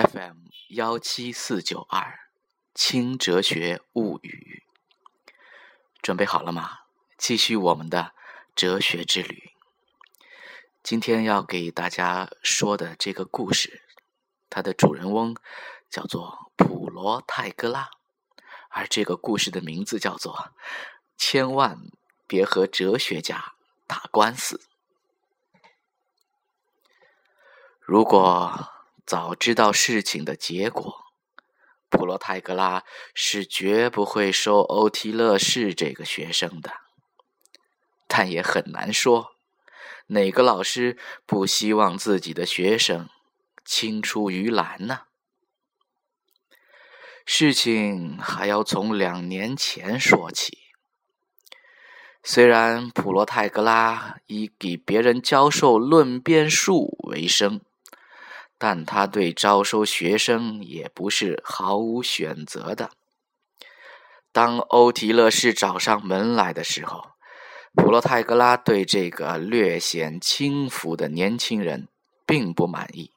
FM 幺七四九二，轻哲学物语，准备好了吗？继续我们的哲学之旅。今天要给大家说的这个故事，它的主人翁叫做普罗泰戈拉，而这个故事的名字叫做“千万别和哲学家打官司”。如果早知道事情的结果，普罗泰戈拉是绝不会收欧提勒士这个学生的。但也很难说，哪个老师不希望自己的学生青出于蓝呢？事情还要从两年前说起。虽然普罗泰戈拉以给别人教授论辩术为生。但他对招收学生也不是毫无选择的。当欧提勒士找上门来的时候，普罗泰戈拉对这个略显轻浮的年轻人并不满意。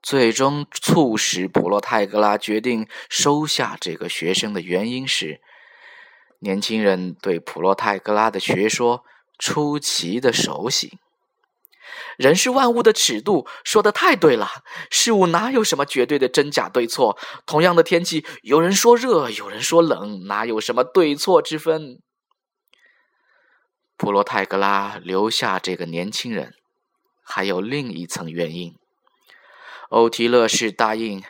最终促使普罗泰戈拉决定收下这个学生的原因是，年轻人对普罗泰戈拉的学说出奇的熟悉。人是万物的尺度，说的太对了。事物哪有什么绝对的真假对错？同样的天气，有人说热，有人说冷，哪有什么对错之分？普罗泰戈拉留下这个年轻人，还有另一层原因。欧提勒是答应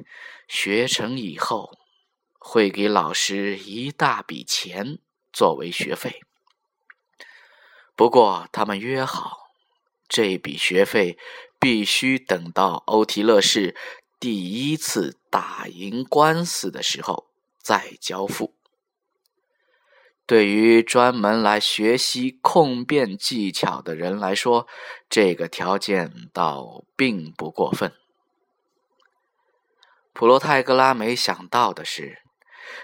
学成以后，会给老师一大笔钱作为学费。不过他们约好。这笔学费必须等到欧提勒士第一次打赢官司的时候再交付。对于专门来学习控辩技巧的人来说，这个条件倒并不过分。普罗泰戈拉没想到的是，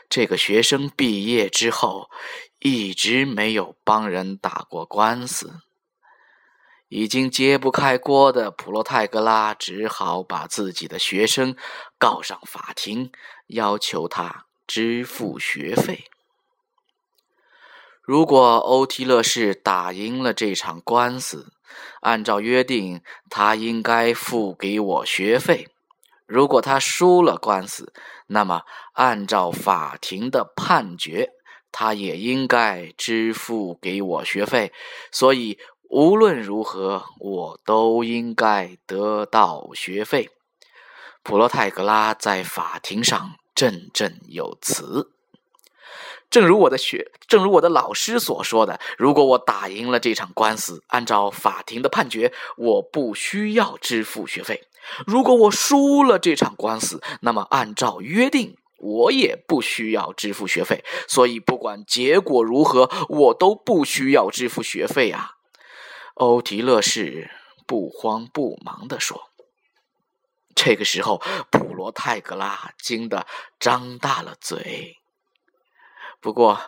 这个学生毕业之后一直没有帮人打过官司。已经揭不开锅的普罗泰戈拉只好把自己的学生告上法庭，要求他支付学费。如果欧提勒士打赢了这场官司，按照约定，他应该付给我学费；如果他输了官司，那么按照法庭的判决，他也应该支付给我学费。所以。无论如何，我都应该得到学费。普罗泰戈拉在法庭上振振有词。正如我的学，正如我的老师所说的，如果我打赢了这场官司，按照法庭的判决，我不需要支付学费；如果我输了这场官司，那么按照约定，我也不需要支付学费。所以，不管结果如何，我都不需要支付学费啊。欧提勒士不慌不忙地说：“这个时候，普罗泰格拉惊得张大了嘴。不过，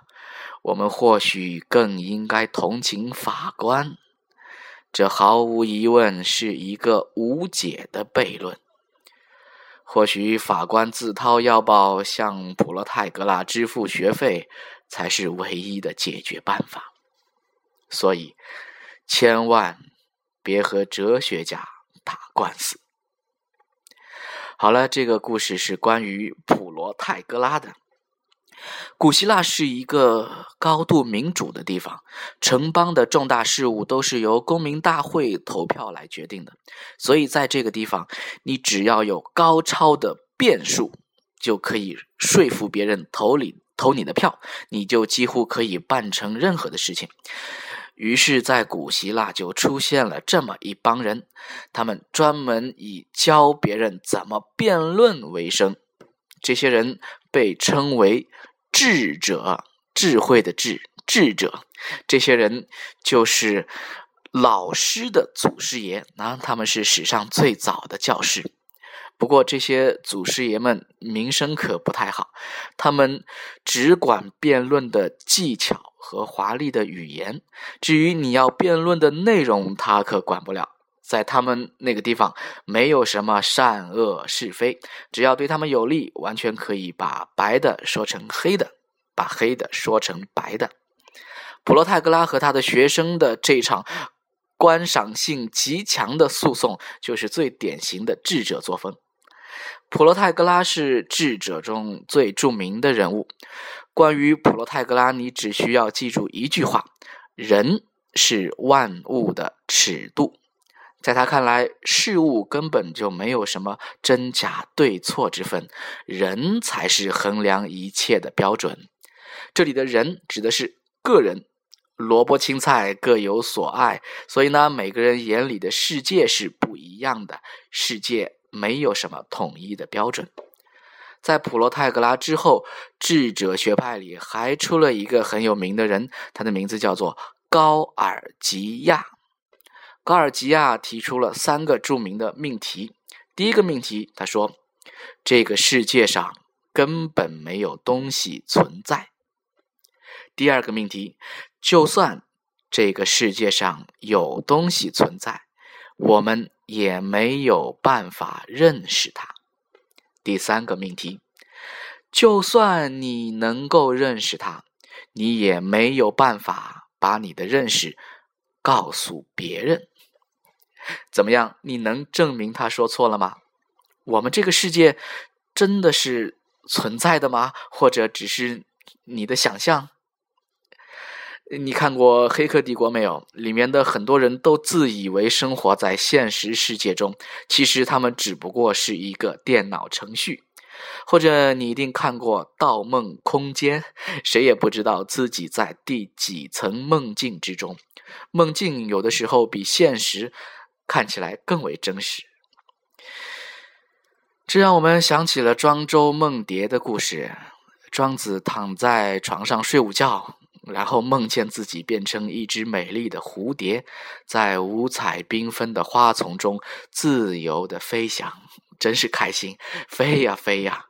我们或许更应该同情法官。这毫无疑问是一个无解的悖论。或许法官自掏腰包向普罗泰格拉支付学费，才是唯一的解决办法。所以。”千万别和哲学家打官司。好了，这个故事是关于普罗泰戈拉的。古希腊是一个高度民主的地方，城邦的重大事务都是由公民大会投票来决定的。所以，在这个地方，你只要有高超的辩术，就可以说服别人投你投你的票，你就几乎可以办成任何的事情。于是，在古希腊就出现了这么一帮人，他们专门以教别人怎么辩论为生。这些人被称为智者，智慧的智，智者。这些人就是老师的祖师爷，那他们是史上最早的教师。不过，这些祖师爷们名声可不太好，他们只管辩论的技巧和华丽的语言，至于你要辩论的内容，他可管不了。在他们那个地方没有什么善恶是非，只要对他们有利，完全可以把白的说成黑的，把黑的说成白的。普罗泰戈拉和他的学生的这场观赏性极强的诉讼，就是最典型的智者作风。普罗泰戈拉是智者中最著名的人物。关于普罗泰戈拉，你只需要记住一句话：人是万物的尺度。在他看来，事物根本就没有什么真假对错之分，人才是衡量一切的标准。这里的人指的是个人，萝卜青菜各有所爱，所以呢，每个人眼里的世界是不一样的，世界没有什么统一的标准。在普罗泰戈拉之后，智者学派里还出了一个很有名的人，他的名字叫做高尔吉亚。高尔吉亚提出了三个著名的命题。第一个命题，他说：“这个世界上根本没有东西存在。”第二个命题，就算这个世界上有东西存在，我们也没有办法认识它。第三个命题，就算你能够认识它，你也没有办法把你的认识告诉别人。怎么样？你能证明他说错了吗？我们这个世界真的是存在的吗？或者只是你的想象？你看过《黑客帝国》没有？里面的很多人都自以为生活在现实世界中，其实他们只不过是一个电脑程序。或者你一定看过《盗梦空间》，谁也不知道自己在第几层梦境之中。梦境有的时候比现实看起来更为真实。这让我们想起了庄周梦蝶的故事。庄子躺在床上睡午觉。然后梦见自己变成一只美丽的蝴蝶，在五彩缤纷的花丛中自由的飞翔，真是开心，飞呀飞呀，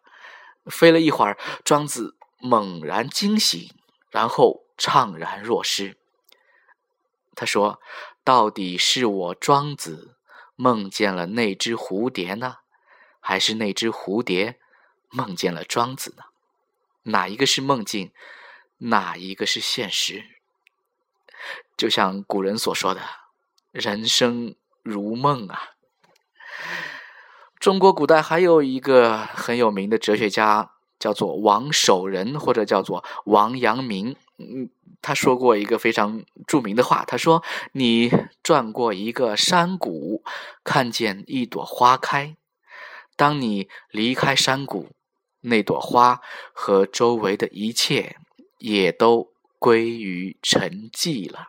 飞了一会儿，庄子猛然惊醒，然后怅然若失。他说：“到底是我庄子梦见了那只蝴蝶呢，还是那只蝴蝶梦见了庄子呢？哪一个是梦境？”哪一个是现实？就像古人所说的“人生如梦”啊。中国古代还有一个很有名的哲学家，叫做王守仁，或者叫做王阳明。嗯，他说过一个非常著名的话，他说：“你转过一个山谷，看见一朵花开，当你离开山谷，那朵花和周围的一切。”也都归于沉寂了，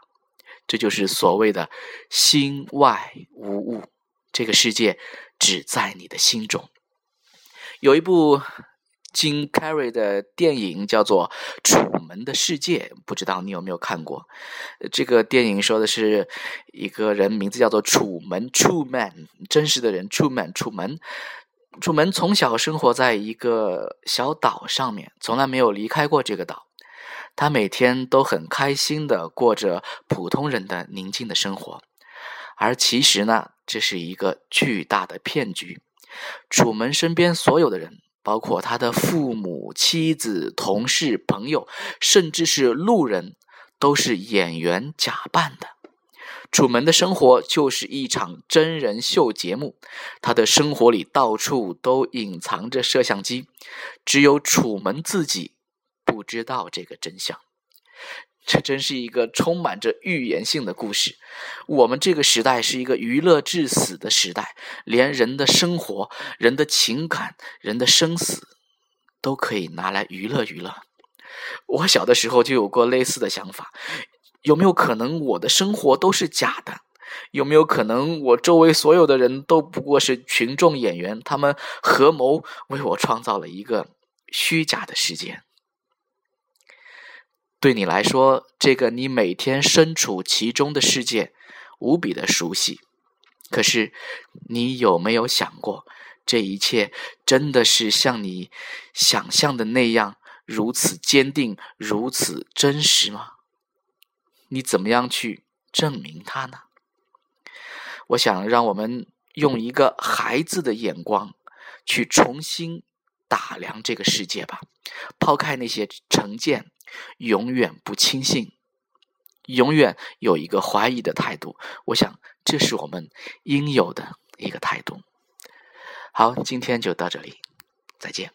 这就是所谓的“心外无物”。这个世界只在你的心中。有一部金凯瑞的电影叫做《楚门的世界》，不知道你有没有看过？这个电影说的是一个人名字叫做楚门 （True Man），真实的人 Truman 楚门。楚门从小生活在一个小岛上面，从来没有离开过这个岛。他每天都很开心的过着普通人的宁静的生活，而其实呢，这是一个巨大的骗局。楚门身边所有的人，包括他的父母、妻子、同事、朋友，甚至是路人，都是演员假扮的。楚门的生活就是一场真人秀节目，他的生活里到处都隐藏着摄像机，只有楚门自己。不知道这个真相，这真是一个充满着预言性的故事。我们这个时代是一个娱乐至死的时代，连人的生活、人的情感、人的生死都可以拿来娱乐娱乐。我小的时候就有过类似的想法：有没有可能我的生活都是假的？有没有可能我周围所有的人都不过是群众演员？他们合谋为我创造了一个虚假的世界？对你来说，这个你每天身处其中的世界无比的熟悉。可是，你有没有想过，这一切真的是像你想象的那样如此坚定、如此真实吗？你怎么样去证明它呢？我想让我们用一个孩子的眼光去重新打量这个世界吧，抛开那些成见，永远不轻信，永远有一个怀疑的态度。我想这是我们应有的一个态度。好，今天就到这里，再见。